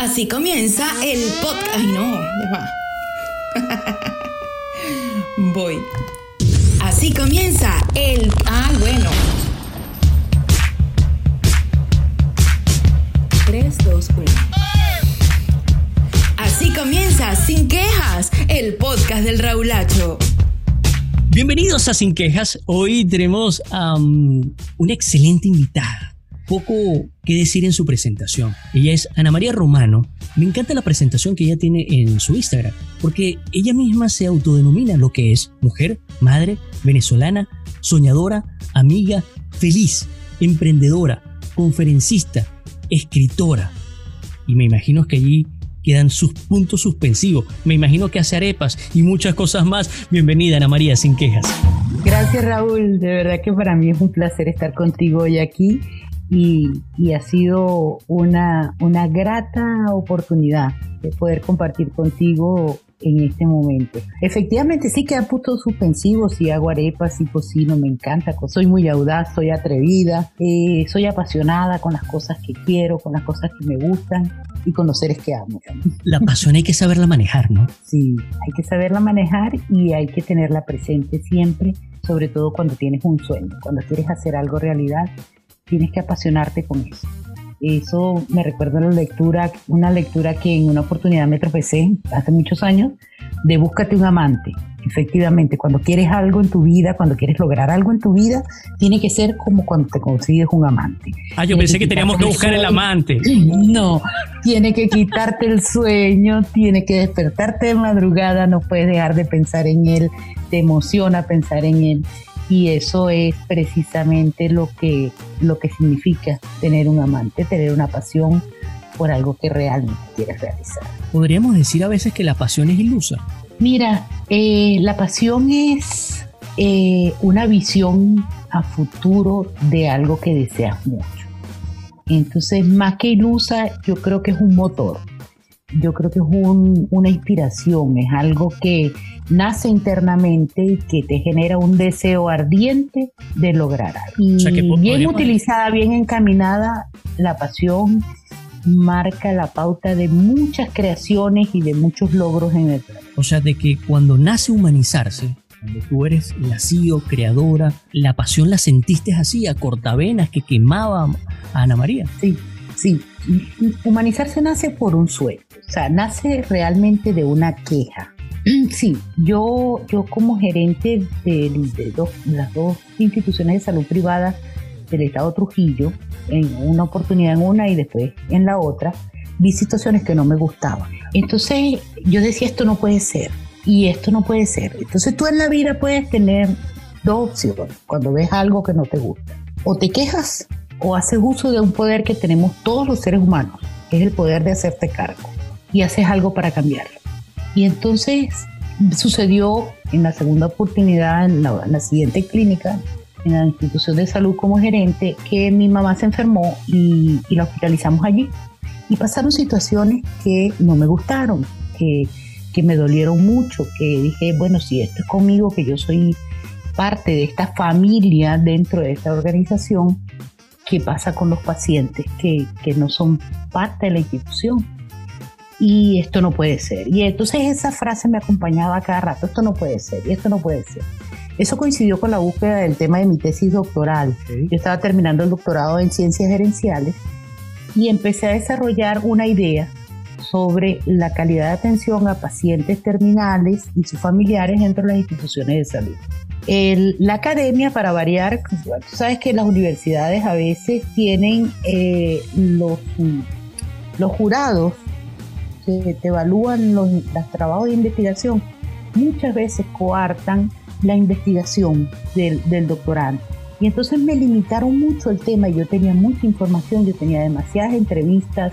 Así comienza el podcast. Ay, no, ya va. Voy. Así comienza el. Ah, bueno. 3, 2, 1. Así comienza, sin quejas, el podcast del Raulacho. Bienvenidos a Sin Quejas. Hoy tenemos a una excelente invitada. Poco que decir en su presentación. Ella es Ana María Romano. Me encanta la presentación que ella tiene en su Instagram, porque ella misma se autodenomina lo que es mujer, madre, venezolana, soñadora, amiga, feliz, emprendedora, conferencista, escritora. Y me imagino que allí quedan sus puntos suspensivos. Me imagino que hace arepas y muchas cosas más. Bienvenida Ana María, sin quejas. Gracias Raúl, de verdad que para mí es un placer estar contigo hoy aquí y, y ha sido una, una grata oportunidad de poder compartir contigo en este momento. Efectivamente, sí que ha puesto suspensivos, sí hago arepas, sí cocino, me encanta, soy muy audaz, soy atrevida, eh, soy apasionada con las cosas que quiero, con las cosas que me gustan y con los seres que amo. La pasión hay que saberla manejar, ¿no? Sí, hay que saberla manejar y hay que tenerla presente siempre, sobre todo cuando tienes un sueño, cuando quieres hacer algo realidad, tienes que apasionarte con eso. Eso me recuerda a la lectura, una lectura que en una oportunidad me tropecé hace muchos años, de Búscate un amante. Efectivamente, cuando quieres algo en tu vida, cuando quieres lograr algo en tu vida, tiene que ser como cuando te consigues un amante. Ah, yo pensé que teníamos que buscar el amante. No, tiene que quitarte el sueño, tiene que despertarte de madrugada, no puedes dejar de pensar en él, te emociona pensar en él y eso es precisamente lo que, lo que significa tener un amante, tener una pasión por algo que realmente quieres realizar. Podríamos decir a veces que la pasión es ilusa. Mira, eh, la pasión es eh, una visión a futuro de algo que deseas mucho. Entonces, más que ilusa, yo creo que es un motor. Yo creo que es una inspiración, es algo que nace internamente y que te genera un deseo ardiente de lograr algo. Y bien utilizada, bien encaminada, la pasión marca la pauta de muchas creaciones y de muchos logros en el planeta. O sea, de que cuando nace humanizarse, cuando tú eres la CEO, creadora, la pasión la sentiste así, a cortavenas, que quemaba a Ana María. Sí, sí. Humanizarse nace por un sueño, o sea, nace realmente de una queja Sí, yo, yo como gerente de, las dos instituciones de salud privada del Estado Trujillo, en una oportunidad en una y después en la otra, vi situaciones que no me gustaban. Entonces yo decía, esto no puede ser, y esto no puede ser. Entonces tú en la vida puedes tener dos opciones cuando ves algo que no te gusta. O te quejas o haces uso de un poder que tenemos todos los seres humanos, que es el poder de hacerte cargo, y haces algo para cambiarlo. Y entonces sucedió en la segunda oportunidad, en la, siguiente clínica, en la institución de salud como gerente, que mi mamá se enfermó y, la hospitalizamos allí. Y pasaron situaciones que no me gustaron, que, que me dolieron mucho, que dije, bueno, si esto es conmigo, que yo soy parte de esta familia dentro de esta organización, ¿qué pasa con los pacientes que, que no son parte de la institución? Y esto no puede ser. Y entonces esa frase me acompañaba cada rato, esto no puede ser, y esto no puede ser. Eso coincidió con la búsqueda del tema de mi tesis doctoral. Yo estaba terminando el doctorado en ciencias gerenciales y empecé a desarrollar una idea sobre la calidad de atención a pacientes terminales y sus familiares dentro de las instituciones de salud. la academia, para variar, tú sabes que las universidades a veces tienen eh, los, los jurados que te evalúan los, trabajos de investigación muchas veces coartan la investigación del, del. Y entonces me limitaron mucho el tema, yo tenía mucha información, yo tenía demasiadas entrevistas,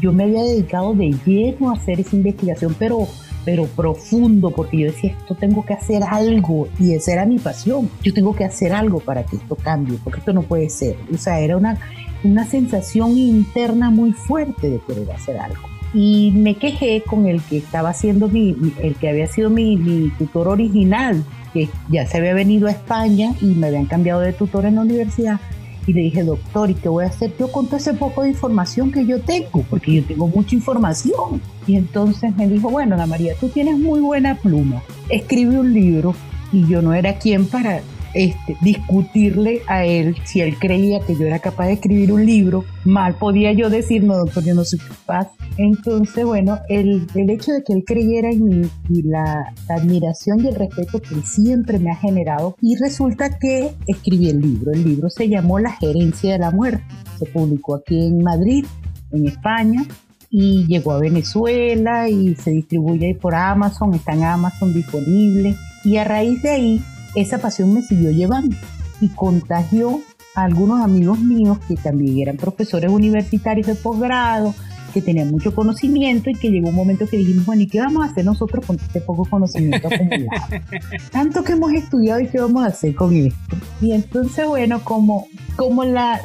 yo me había dedicado de lleno a hacer esa investigación, pero, pero profundo, porque yo decía, esto tengo que hacer algo, y esa era mi pasión, yo tengo que hacer algo para que esto cambie, porque esto no puede ser. O sea, era una, una sensación interna muy fuerte de querer hacer algo y me quejé con el que estaba haciendo mi, el que había sido mi, tutor original, que ya se había venido a España y me habían cambiado de tutor en la universidad. Y le dije, doctor, ¿y qué voy a hacer yo con todo ese poco de información que yo tengo? Porque yo tengo mucha información. Y entonces me dijo, bueno, Ana María, tú tienes muy buena pluma. Escribe un libro. Y yo no era quien para este, discutirle a él si él creía que yo era capaz de escribir un libro. Mal podía yo decir, no, doctor, yo no soy capaz. Entonces, bueno, el, el hecho de que él creyera en mí y la, admiración y el respeto que él siempre me ha generado, y resulta que escribí el libro. El libro se llamó La gerencia de la muerte. Se publicó aquí en Madrid, en España, y llegó a Venezuela y se distribuye por Amazon, está en Amazon disponible. Y a raíz de ahí esa pasión me siguió llevando y contagió a algunos amigos míos que también eran profesores universitarios de posgrado, que tenían mucho conocimiento y que llegó un momento que dijimos, bueno, ¿y qué vamos a hacer nosotros con este poco conocimiento acumulado? Tanto que hemos estudiado y qué vamos a hacer con esto. Y entonces, bueno, como, como la,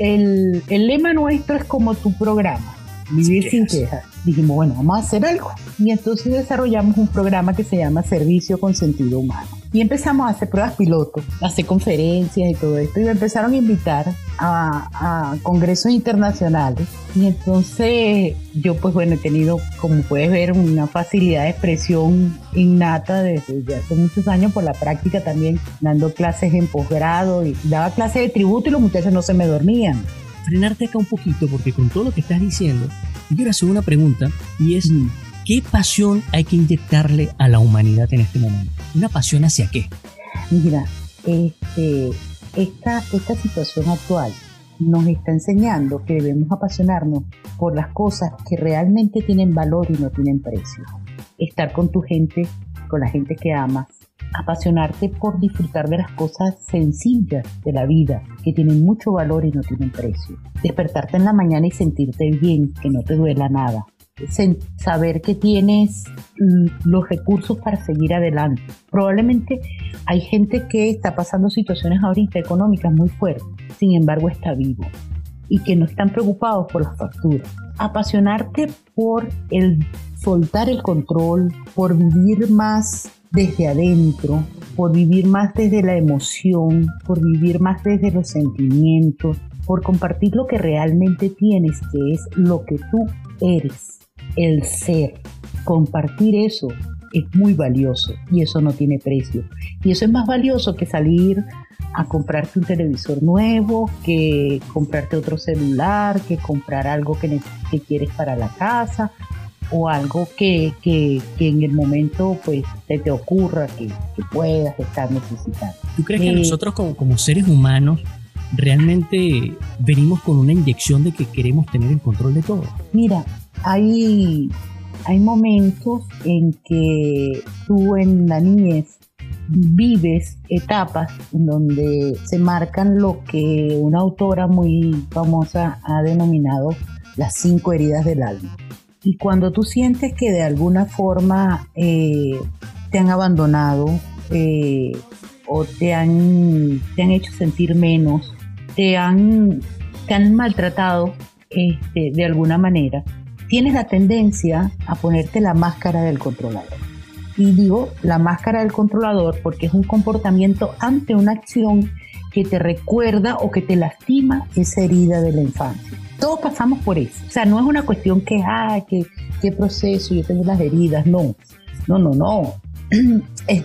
el, el lema nuestro es como tu programa, vivir sin quejas dijimos, bueno, vamos a hacer algo. Y entonces desarrollamos un programa que se llama Servicio con Sentido Humano. Y empezamos a hacer pruebas pilotos, a hacer conferencias y todo esto. Y me empezaron a invitar a, congresos internacionales. Y entonces yo, pues bueno, he tenido, como puedes ver, una facilidad de expresión innata desde hace muchos años por la práctica también, dando clases en posgrado y daba clases de tributo y los muchachos no se me dormían frenarte acá un poquito porque con todo lo que estás diciendo, quiero hacer una pregunta y es, mm. ¿qué pasión hay que inyectarle a la humanidad en este momento? ¿Una pasión hacia qué? Mira, este, esta, esta situación actual nos está enseñando que debemos apasionarnos por las cosas que realmente tienen valor y no tienen precio. Estar con tu gente, con la gente que amas, apasionarte por disfrutar de las cosas sencillas de la vida, que tienen mucho valor y no tienen precio. Despertarte en la mañana y sentirte bien, que no te duela nada. Saber que tienes mm, los recursos para seguir adelante. Probablemente hay gente que está pasando situaciones ahorita económicas muy fuertes, sin embargo está vivo y que no están preocupados por las facturas. Apasionarte por el soltar el control, por vivir más desde adentro, por vivir más desde la emoción, por vivir más desde los sentimientos, por compartir lo que realmente tienes, que es lo que tú eres, el ser. Compartir eso es muy valioso y eso no tiene precio. Y eso es más valioso que salir a comprarte un televisor nuevo, que comprarte otro celular, que comprar algo que, que quieres para la casa o algo que, en el momento pues te, te ocurra que, puedas estar necesitando. ¿Tú crees que eh, nosotros como, como seres humanos realmente venimos con una inyección de que queremos tener el control de todo? Mira, hay, hay momentos en que tú en la niñez vives etapas en donde se marcan lo que una autora muy famosa ha denominado las cinco heridas del alma. Y cuando tú sientes que de alguna forma eh, te han abandonado eh, o te han, te han hecho sentir menos, te han, te han maltratado este, de alguna manera, tienes la tendencia a ponerte la máscara del controlador. Y digo la máscara del controlador porque es un comportamiento ante una acción que te recuerda o que te lastima esa herida de la infancia. Todos pasamos por eso. O sea, no es una cuestión que, ah, que, qué proceso, yo tengo las heridas. No, no, no, no. Es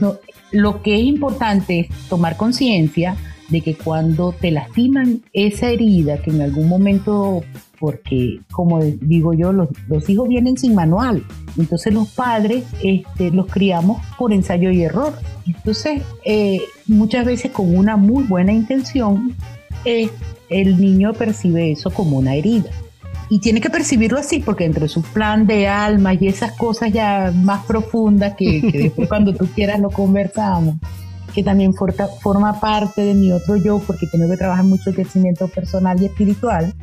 Lo que es importante es tomar conciencia de que cuando te lastiman esa herida, que en algún momento, porque como digo yo, los, hijos vienen sin manual, entonces los padres este, los criamos por ensayo y error. Entonces, eh, muchas veces con una muy buena intención, eh, el niño percibe eso como una herida. Y tiene que percibirlo así, porque entre su plan de alma y esas cosas ya más profundas que, después cuando tú quieras lo conversamos, que también forma parte de mi otro yo, porque tengo que trabajar mucho el crecimiento personal y espiritual.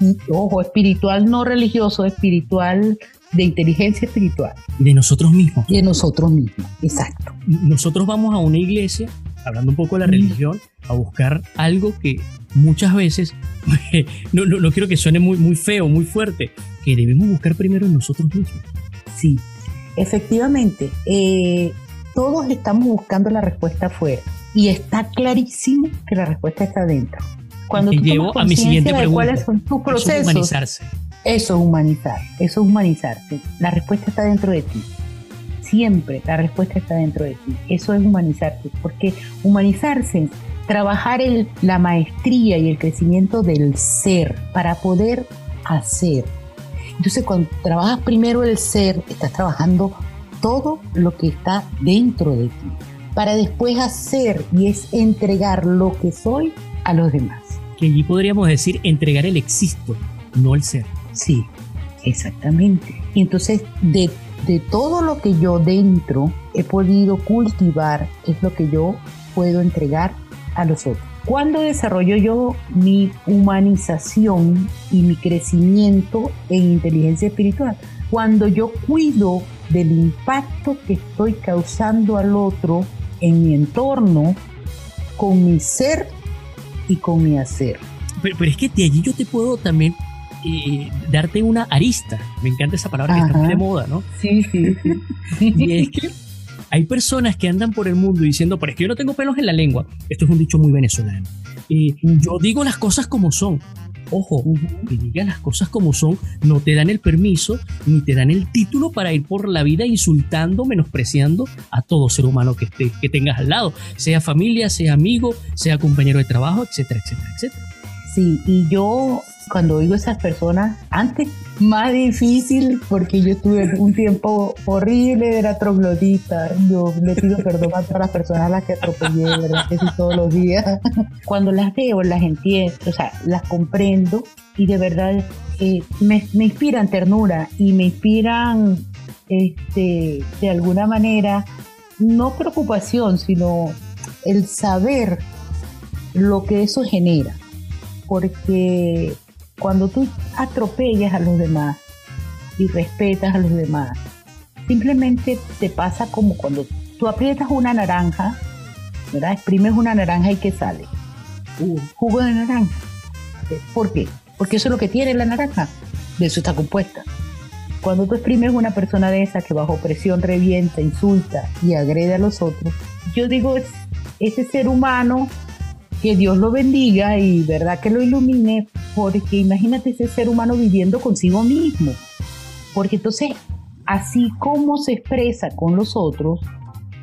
Y, ojo, espiritual no religioso, espiritual de inteligencia espiritual. De nosotros mismos. De nosotros mismos, exacto. Nosotros vamos a una iglesia, hablando un poco de la religión, a buscar algo que muchas veces, no, no, quiero que suene muy, muy feo, muy fuerte, que debemos buscar primero en nosotros mismos. Sí, efectivamente, eh, todos estamos buscando la respuesta afuera y está clarísimo que la respuesta está adentro. Cuando Te tú llevo a mi siguiente de pregunta. cuáles son tus Eso es procesos, humanizarse. eso es humanizar, eso es humanizarse. La respuesta está dentro de ti. Siempre la respuesta está dentro de ti. Eso es humanizarte, porque humanizarse, trabajar el- la maestría y el crecimiento del ser para poder hacer. Entonces, cuando trabajas primero el ser, estás trabajando todo lo que está dentro de ti, para después hacer y es entregar lo que soy a los demás. Que allí podríamos decir entregar el existo, no el ser. Sí, exactamente. Y entonces, de, de todo lo que yo dentro he podido cultivar, es lo que yo puedo entregar a los otros. ¿Cuándo desarrollo yo mi humanización y mi crecimiento en inteligencia espiritual? Cuando yo cuido del impacto que estoy causando al otro en mi entorno, con mi ser y con mi hacer. Pero, pero es que de allí yo te puedo también eh, darte una arista. Me encanta esa palabra que está Ajá. muy de moda, ¿no? Sí, sí, sí. Y es que hay personas que andan por el mundo diciendo, pero es que yo no tengo pelos en la lengua. Esto es un dicho muy venezolano. Eh, yo digo las cosas como son. Ojo, que digas las cosas como son, no te dan el permiso ni te dan el título para ir por la vida insultando, menospreciando a todo ser humano que, esté, que tengas al lado, sea familia, sea amigo, sea compañero de trabajo, etcétera, etcétera, etcétera. Sí, y yo cuando oigo esas personas, antes más difícil porque yo tuve un tiempo horrible, era troglodita, yo le pido perdón a todas las personas a las que atropellé, ¿verdad? Que sí todos los días. Cuando las veo, las entiendo, o sea, las comprendo y de verdad eh, me, me inspiran ternura y me inspiran este, de alguna manera, no preocupación, sino el saber lo que eso genera porque cuando tú atropellas a los demás y respetas a los demás, simplemente te pasa como cuando tú aprietas una naranja, ¿verdad? Exprimes una naranja y ¿qué sale? Uh, jugo de naranja. ¿Por qué? Porque eso es lo que tiene la naranja. De eso está compuesta. Cuando tú exprimes una persona de esa que bajo presión revienta, insulta y agrede a los otros, yo digo, es ese ser humano que Dios lo bendiga y verdad que lo ilumine, porque imagínate ese ser humano viviendo consigo mismo. Porque entonces, así como se expresa con los otros,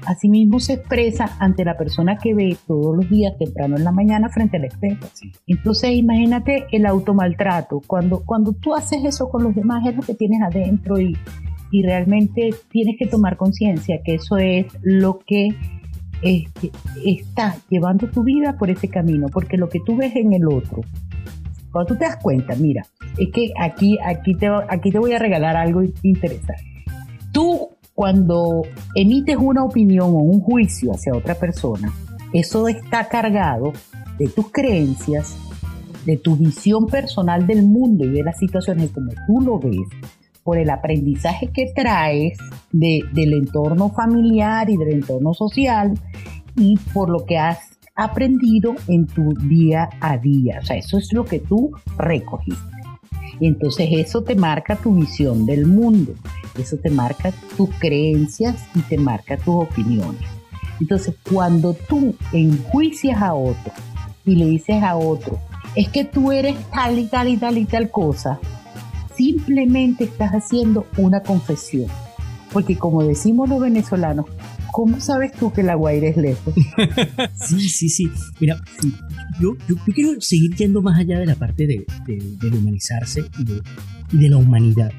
así mismo se expresa ante la persona que ve todos los días temprano en la mañana frente al espejo. Entonces, imagínate el automaltrato. Cuando, cuando tú haces eso con los demás, es lo que tienes adentro y, y realmente tienes que tomar conciencia que eso es lo que este, está llevando tu vida por ese camino, porque lo que tú ves en el otro, cuando tú te das cuenta, mira, es que aquí, aquí, te, aquí te voy a regalar algo interesante. Tú, cuando emites una opinión o un juicio hacia otra persona, eso está cargado de tus creencias, de tu visión personal del mundo y de las situaciones como tú lo ves, por el aprendizaje que traes de, del entorno familiar y del entorno social y por lo que has aprendido en tu día a día. O sea, eso es lo que tú recogiste. Y entonces eso te marca tu visión del mundo, eso te marca tus creencias y te marca tus opiniones. Entonces, cuando tú enjuicias a otro y le dices a otro, es que tú eres tal y tal y tal y tal cosa, simplemente estás haciendo una confesión. Porque como decimos los venezolanos, ¿cómo sabes tú que la Guaira es lejos? Sí, sí, sí. Mira, yo, yo, quiero seguir yendo más allá de la parte de, de, humanizarse y de, la humanidad.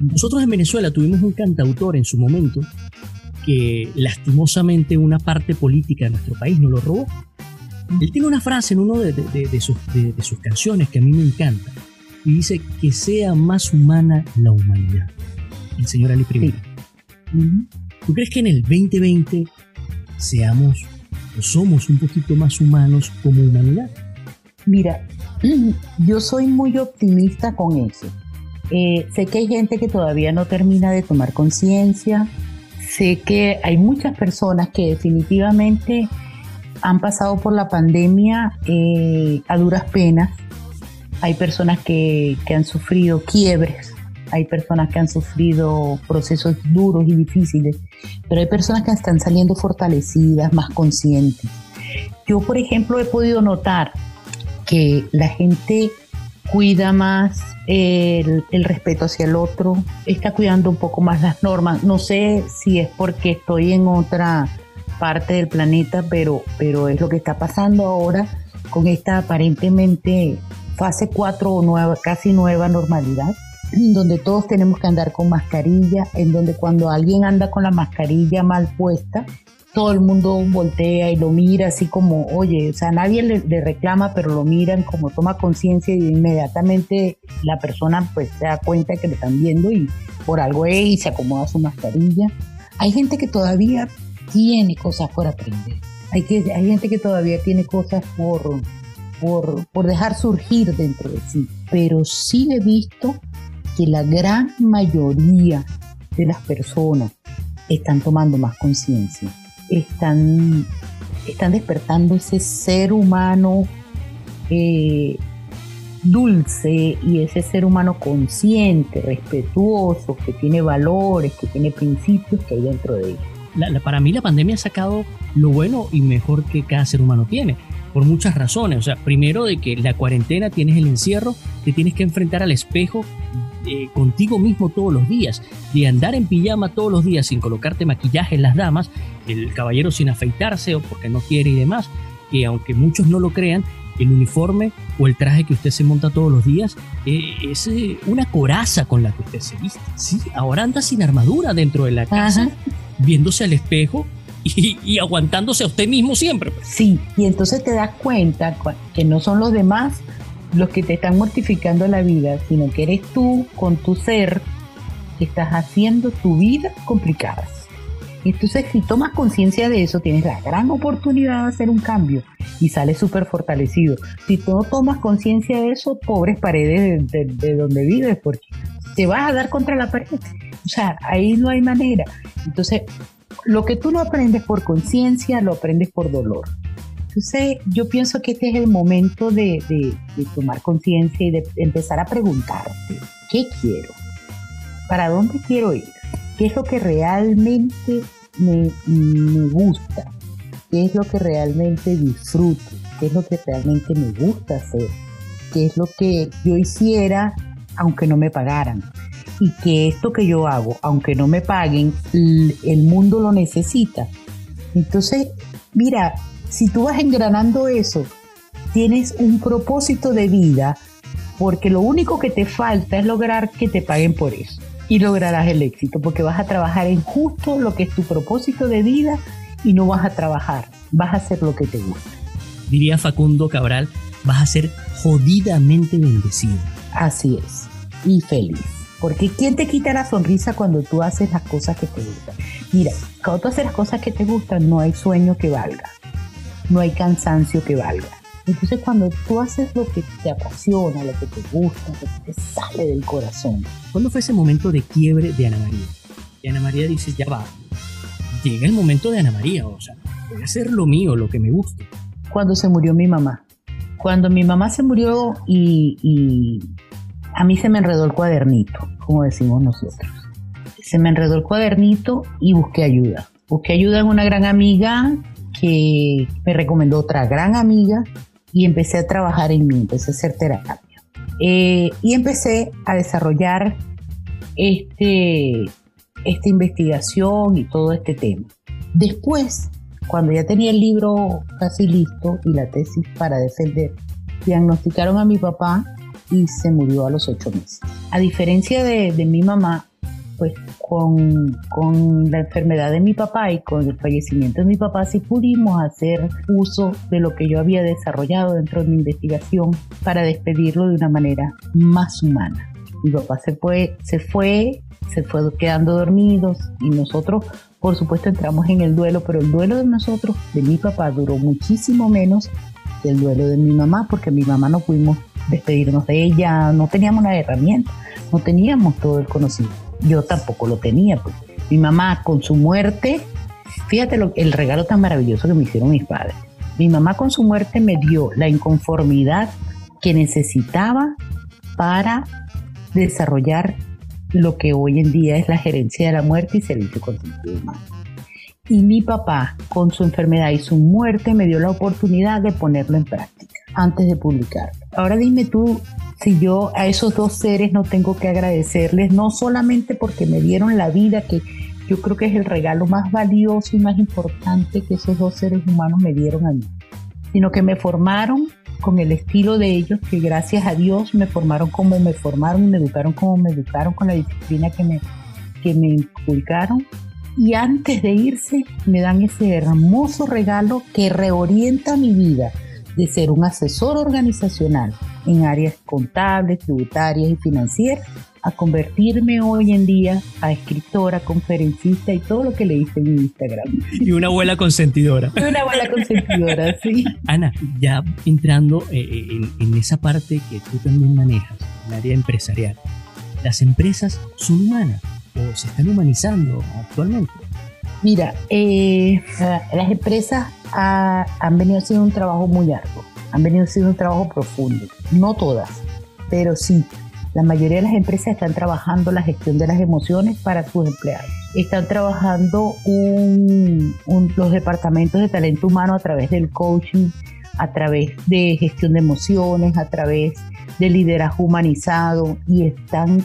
Nosotros en Venezuela tuvimos un cantautor en su momento que lastimosamente una parte política de nuestro país nos lo robó. Él tiene una frase en una de, de, sus, de, sus canciones que a mí me encanta y dice que sea más humana la humanidad. El señor Ali Primera. Sí. ¿Tú crees que en el 2020 seamos o somos un poquito más humanos como humanidad? Mira, yo soy muy optimista con eso. Eh, sé que hay gente que todavía no termina de tomar conciencia. Sé que hay muchas personas que definitivamente han pasado por la pandemia eh, a duras penas. Hay personas que, que han sufrido quiebres hay personas que han sufrido procesos duros y difíciles, pero hay personas que están saliendo fortalecidas, más conscientes. Yo, por ejemplo, he podido notar que la gente cuida más el, el, respeto hacia el otro, está cuidando un poco más las normas. No sé si es porque estoy en otra parte del planeta, pero, pero es lo que está pasando ahora con esta aparentemente fase 4 o nueva, casi nueva normalidad, donde todos tenemos que andar con mascarilla, en donde cuando alguien anda con la mascarilla mal puesta, todo el mundo voltea y lo mira así como, oye, o sea, nadie le, reclama, pero lo miran como toma conciencia y inmediatamente la persona pues se da cuenta que le están viendo y por algo es y se acomoda su mascarilla. Hay gente que todavía tiene cosas por aprender. Hay, que, hay gente que todavía tiene cosas por, por, por dejar surgir dentro de sí. Pero sí he visto que la gran mayoría de las personas están tomando más conciencia, están, están despertando ese ser humano eh, dulce y ese ser humano consciente, respetuoso, que tiene valores, que tiene principios que hay dentro de ellos para mí la pandemia ha sacado lo bueno y mejor que cada ser humano tiene, por muchas razones. O sea, primero de que la cuarentena tienes el encierro, te tienes que enfrentar al espejo eh, contigo mismo todos los días, de andar en pijama todos los días sin colocarte maquillaje en las damas, el caballero sin afeitarse o porque no quiere y demás, que aunque muchos no lo crean, el uniforme o el traje que usted se monta todos los días eh, es eh, una coraza con la que usted se viste. Sí, ahora anda sin armadura dentro de la casa viéndose al espejo y, aguantándose a usted mismo siempre. Pues. Sí, y entonces te das cuenta que no son los demás los que te están mortificando la vida, sino que eres tú con tu ser que estás haciendo tu vida complicada. Entonces, si tomas conciencia de eso, tienes la gran oportunidad de hacer un cambio y sales súper fortalecido. Si no tomas conciencia de eso, pobres paredes de, de, donde vives, porque te vas a dar contra la pared. O sea, ahí no hay manera. Entonces, lo que tú no aprendes por conciencia, lo aprendes por dolor. Entonces, yo pienso que este es el momento de, tomar conciencia y de empezar a preguntarte, ¿qué quiero? ¿Para dónde quiero ir? ¿Qué es lo que realmente me, gusta? ¿Qué es lo que realmente disfruto? ¿Qué es lo que realmente me gusta hacer? ¿Qué es lo que yo hiciera aunque no me pagaran? Y que esto que yo hago, aunque no me paguen, el mundo lo necesita. Entonces, mira, si tú vas engranando eso, tienes un propósito de vida, porque lo único que te falta es lograr que te paguen por eso. Y lograrás el éxito, porque vas a trabajar en justo lo que es tu propósito de vida y no vas a trabajar, vas a hacer lo que te gusta. Diría Facundo Cabral, vas a ser jodidamente bendecido. Así es, y feliz. Porque ¿quién te quita la sonrisa cuando tú haces las cosas que te gustan? Mira, cuando tú haces las cosas que te gustan, no hay sueño que valga, no hay cansancio que valga. Entonces cuando tú haces lo que te apasiona, lo que te gusta, lo que te sale del corazón. ¿Cuándo fue ese momento de quiebre de Ana María? Y Ana María dice, ya va, llega el momento de Ana María, o sea, voy a hacer lo mío, lo que me gusta. Cuando se murió mi mamá. Cuando mi mamá se murió y a mí se me enredó el cuadernito, como decimos nosotros. Se me enredó el cuadernito y busqué ayuda. Busqué ayuda en una gran amiga que me recomendó otra gran amiga y empecé a trabajar en mí, empecé a hacer terapia. Eh, y empecé a desarrollar este, esta investigación y todo este tema. Después, cuando ya tenía el libro casi listo y la tesis para defender, diagnosticaron a mi papá y se murió a los ocho meses. A diferencia de, mi mamá, pues con, con, la enfermedad de mi papá y con el fallecimiento de mi papá sí pudimos hacer uso de lo que yo había desarrollado dentro de mi investigación para despedirlo de una manera más humana. Mi papá se fue, se fue, se fue quedando dormidos y nosotros por supuesto entramos en el duelo, pero el duelo de nosotros, de mi papá, duró muchísimo menos que el duelo de mi mamá porque mi mamá no pudimos despedirnos de ella, no teníamos la herramienta, no teníamos todo el conocimiento. Yo tampoco lo tenía. Pues. Mi mamá con su muerte, fíjate lo, el regalo tan maravilloso que me hicieron mis padres. Mi mamá con su muerte me dio la inconformidad que necesitaba para desarrollar lo que hoy en día es la gerencia de la muerte y servicio consultivo humano. Y mi papá, con su enfermedad y su muerte, me dio la oportunidad de ponerlo en práctica. antes de publicar. Ahora dime tú si yo a esos dos seres no tengo que agradecerles, no solamente porque me dieron la vida, que yo creo que es el regalo más valioso y más importante que esos dos seres humanos me dieron a mí, sino que me formaron con el estilo de ellos, que gracias a Dios me formaron como me formaron, me educaron como me educaron, con la disciplina que me, que me inculcaron. Y antes de irse me dan ese hermoso regalo que reorienta mi vida de ser un asesor organizacional en áreas contables, tributarias y financieras a convertirme hoy en día a escritora, conferencista y todo lo que leíste en Instagram. Y una abuela consentidora. Y una abuela consentidora, sí. Ana, ya entrando eh, eh, en, en esa parte que tú también manejas, el área empresarial, ¿las empresas son humanas o se están humanizando actualmente? Mira, eh, las empresas han venido haciendo un trabajo muy largo, han venido haciendo un trabajo profundo. No todas, pero sí. La mayoría de las empresas están trabajando la gestión de las emociones para sus empleados. Están trabajando los departamentos de talento humano a través del coaching, a través de gestión de emociones, a través de liderazgo humanizado y están,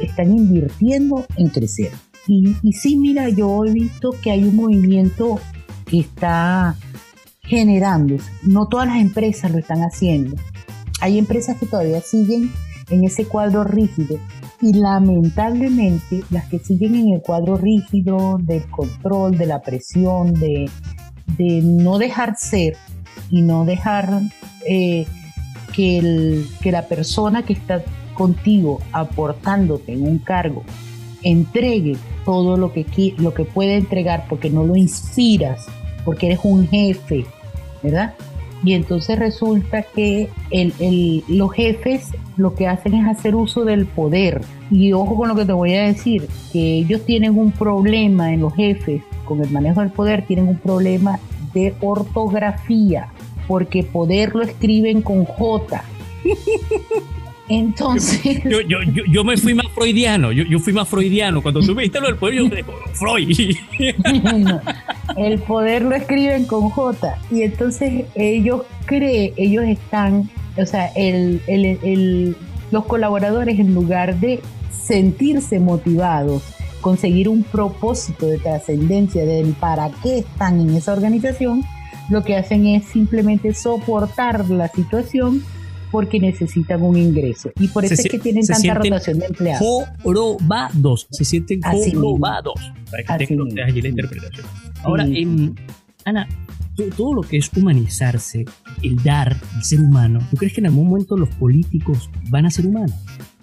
están invirtiendo en crecer. Y, y sí, mira, yo he visto que hay un movimiento está generando. No todas las empresas lo están haciendo. Hay empresas que todavía siguen en ese cuadro rígido y lamentablemente las que siguen en el cuadro rígido del control, de la presión, de, de no dejar ser y no dejar eh, que, el, que la persona que está contigo aportándote en un cargo entregue todo lo que, lo que puede entregar porque no lo inspiras, porque eres un jefe, ¿verdad? Y entonces resulta que los jefes lo que hacen es hacer uso del poder. Y ojo con lo que te voy a decir, que ellos tienen un problema en los jefes con el manejo del poder, tienen un problema de ortografía, porque poder lo escriben con J. Entonces. Yo, yo, yo, me fui más freudiano. Yo, fui más freudiano. Cuando tú viste lo del poder, yo dije, Freud. el poder lo escriben con J. Y entonces ellos creen, ellos están, o sea, el, el, los colaboradores, en lugar de sentirse motivados, conseguir un propósito de trascendencia del para qué están en esa organización, lo que hacen es simplemente soportar la situación porque necesitan un ingreso. Y por eso es que tienen tanta rotación de empleados. Jorobados, se sienten jorobados. Para que allí la interpretación. Ahora, em, Ana, todo lo que es humanizarse, el dar, el ser humano, ¿tú crees que en algún momento los políticos van a ser humanos?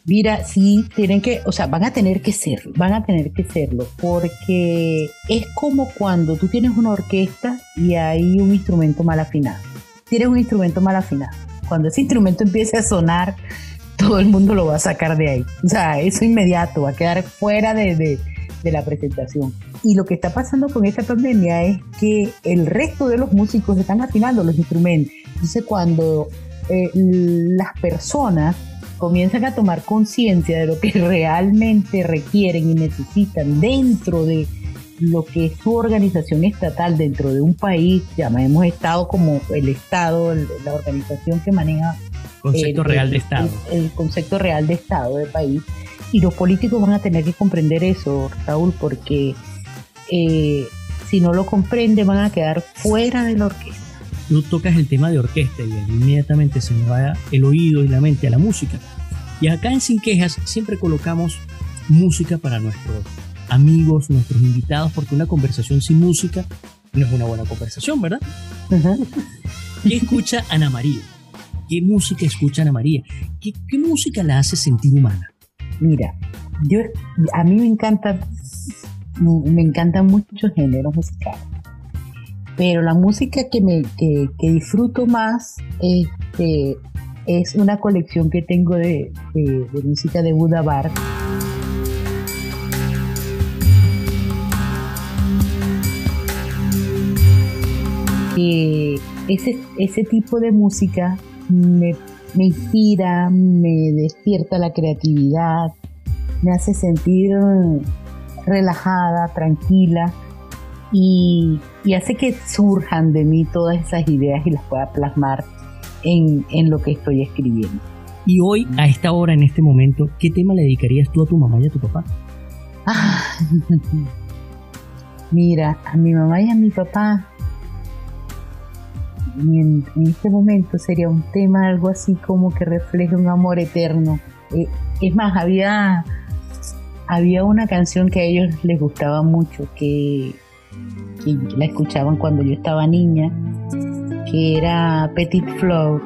Mira, sí, tienen que, o sea, van a tener que serlo, van a tener que serlo, porque es como cuando tú tienes una orquesta y hay un instrumento mal afinado. Tienes un instrumento mal afinado cuando ese instrumento empiece a sonar, todo el mundo lo va a sacar de ahí. O sea, eso inmediato, va a quedar fuera de, la presentación. Y lo que está pasando con esta pandemia es que el resto de los músicos están afinando los instrumentos. Entonces, cuando eh, las personas comienzan a tomar conciencia de lo que realmente requieren y necesitan dentro de lo que es su organización estatal dentro de un país, llamemos Estado como el Estado, la organización que maneja concepto real de Estado. El, concepto real de Estado del país. Y los políticos van a tener que comprender eso, Raúl, porque eh, si no lo comprenden van a quedar fuera de la orquesta. Tú tocas el tema de orquesta y inmediatamente se me va el oído y la mente a la música. Y acá en Sin Quejas siempre colocamos música para nuestros amigos, nuestros invitados, porque una conversación sin música no es una buena conversación, ¿verdad? ¿Qué escucha Ana María? ¿Qué música escucha Ana María? ¿Qué, música la hace sentir humana? Mira, yo, a mí me encanta, me encantan muchos géneros musicales, pero la música que, me, que, disfruto más este, es una colección que tengo de, de música de Buda Bar. Ese, ese tipo de música me, inspira, me despierta la creatividad, me hace sentir relajada, tranquila y, hace que surjan de mí todas esas ideas y las pueda plasmar en, en lo que estoy escribiendo. Y hoy, a esta hora, en este momento, ¿qué tema le dedicarías tú a tu mamá y a tu papá? Ah, mira, a mi mamá y a mi papá, en, en este momento sería un tema algo así como que refleje un amor eterno. Eh, es más, había, había una canción que a ellos les gustaba mucho, que, que la escuchaban cuando yo estaba niña, que era Petit Flow.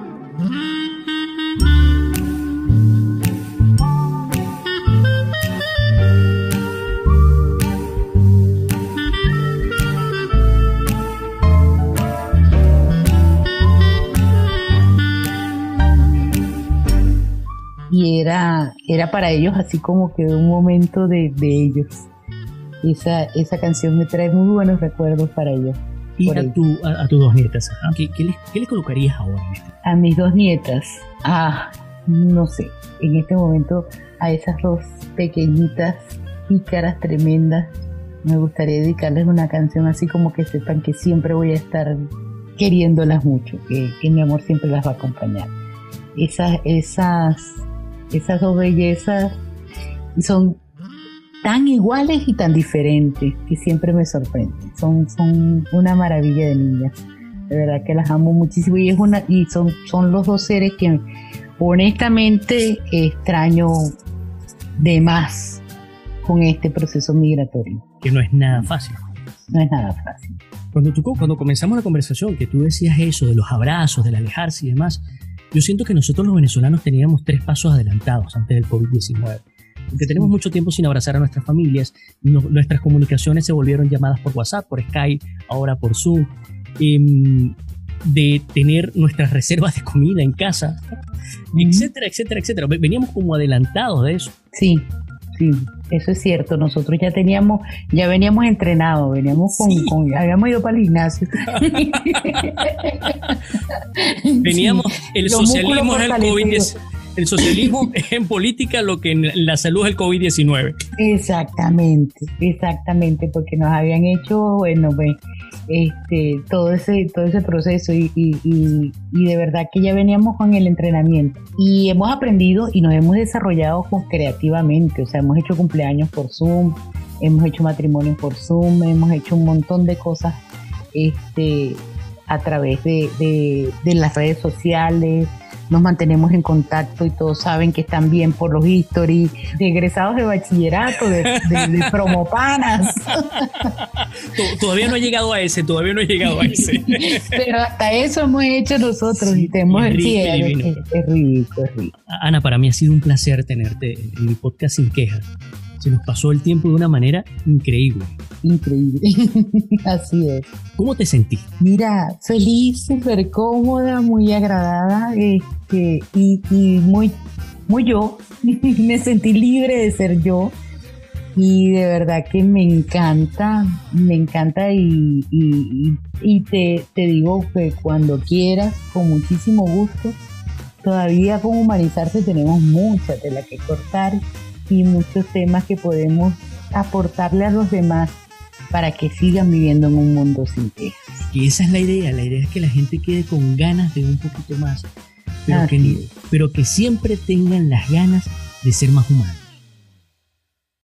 Y era, era para ellos así como que un momento de, de ellos. Esa, esa canción me trae muy buenos recuerdos para ellos. Y a, tu, a, a tus dos nietas. ¿Qué, qué, les, qué les colocarías ahora? este? A mis dos nietas, ah, no sé, en este momento a esas dos pequeñitas, pícaras, tremendas, me gustaría dedicarles una canción así como que sepan que siempre voy a estar queriéndolas mucho, que, que mi amor siempre las va a acompañar. Esas, esas, esas dos bellezas son tan iguales y tan diferentes que siempre me sorprenden. Son, son una maravilla de niñas. De verdad que las amo muchísimo y es una y son, son los dos seres que honestamente extraño de más con este proceso migratorio. Que no es nada fácil. No es nada fácil. Cuando, tú, cuando comenzamos la conversación, que tú decías eso de los abrazos, del alejarse y demás, yo siento que nosotros los venezolanos teníamos tres pasos adelantados antes del COVID-19. Porque tenemos mucho tiempo sin abrazar a nuestras familias, no- nuestras comunicaciones se volvieron llamadas por WhatsApp, por Skype, ahora por Zoom, em, de tener nuestras reservas de comida en casa, etcétera, etcétera, etcétera. Ve- Veníamos como adelantados de eso. Sí, sí, eso es cierto. Nosotros ya teníamos, ya veníamos entrenados, veníamos con, Sí. con- habíamos ido para el gimnasio. Veníamos, el los socialismo es el. COVID-19. El socialismo es en política lo que en la salud es el COVID-19. Exactamente, exactamente, porque nos habían hecho, bueno, pues, este, todo ese, todo ese proceso y, y- y- y de verdad que ya veníamos con el entrenamiento. Y hemos aprendido y nos hemos desarrollado creativamente, o sea, hemos hecho cumpleaños por Zoom, hemos hecho matrimonios por Zoom, hemos hecho un montón de cosas, este, a través de, de- de las redes sociales, nos mantenemos en contacto y todos saben que están bien por los history, de egresados de bachillerato, de, de, de promopanas, To- Todavía no he llegado a ese, todavía no he llegado a ese. pero hasta eso hemos hecho nosotros y tenemos Y es rico, es- es rico, es rico. Ana, para mí ha sido un placer tenerte en mi podcast sin quejas. Se nos pasó el tiempo de una manera increíble. Increíble, así es. ¿Cómo te sentiste? Mira, feliz, súper cómoda, muy agradada este, y, y muy, muy yo. me sentí libre de ser yo y de verdad que me encanta, me encanta y, y- y te, te digo que cuando quieras, con muchísimo gusto, todavía con humanizarse tenemos mucha tela que cortar y muchos temas que podemos aportarle a los demás para que sigan viviendo en un mundo sin quejas. Y esa es la idea. La idea es que la gente quede con ganas de un poquito más. Pero, Así que, pero que siempre tengan las ganas de ser más humanos.